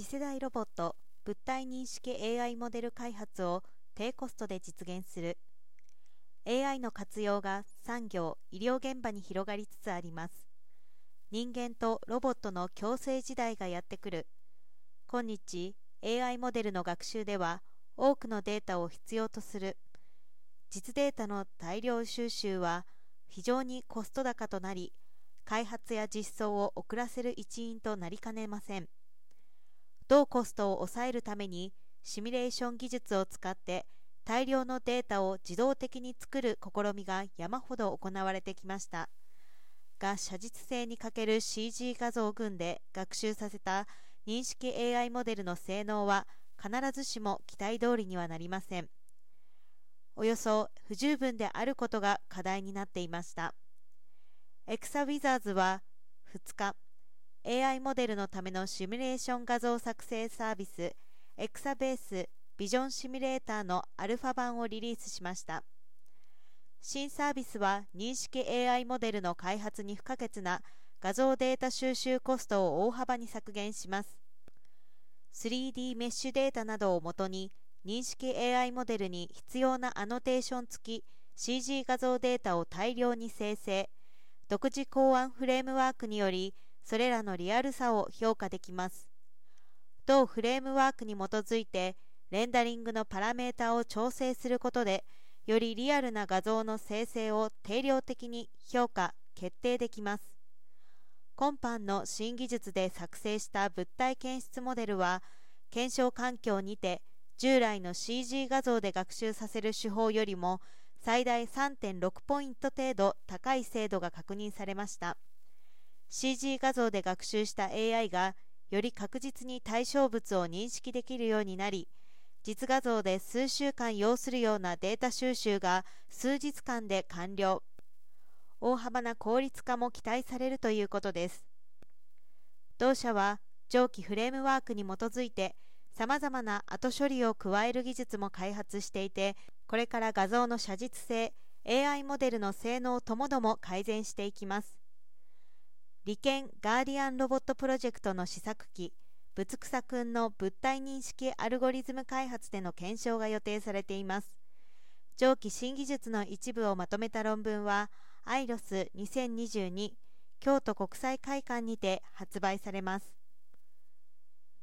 次世代ロボット物体認識 AI モデル開発を低コストで実現する。AI の活用が産業・医療現場に広がりつつあります。人間とロボットの共生時代がやってくる。今日 AI モデルの学習では多くのデータを必要とする。実データの大量収集は非常にコスト高となり開発や実装を遅らせる一因となりかねません。同コストを抑えるためにシミュレーション技術を使って大量のデータを自動的に作る試みが山ほど行われてきました。が写実性に欠ける CG 画像群で学習させた認識 AI モデルの性能は必ずしも期待通りにはなりません。およそ不十分であることが課題になっていました。エクサウィザーズは2日 AI モデルのためのシミュレーション画像作成サービスエクサベースビジョンシミュレーターのアルファ版をリリースしました。新サービスは認識 AI モデルの開発に不可欠な画像データ収集コストを大幅に削減します。3D メッシュデータなどをもとに認識 AI モデルに必要なアノテーション付き CG 画像データを大量に生成。独自考案フレームワークによりそれらのリアルさを評価できます。同フレームワークに基づいてレンダリングのパラメータを調整することでよりリアルな画像の生成を定量的に評価決定できます。今般の新技術で作成した物体検出モデルは検証環境にて従来の CG 画像で学習させる手法よりも最大3.6ポイント程度高い精度が確認されました。CG 画像で学習した AI がより確実に対象物を認識できるようになり実画像で数週間要するようなデータ収集が数日間で完了。大幅な効率化も期待されるということです。同社は上記フレームワークに基づいてさまざまな後処理を加える技術も開発していてこれから画像の写実性 AI モデルの性能ともども改善していきます。理研ガーディアンロボットプロジェクトの試作機ぶつくさくんの物体認識アルゴリズム開発での検証が予定されています。上記新技術の一部をまとめた論文はアイロス2022京都国際会館にて発売されます。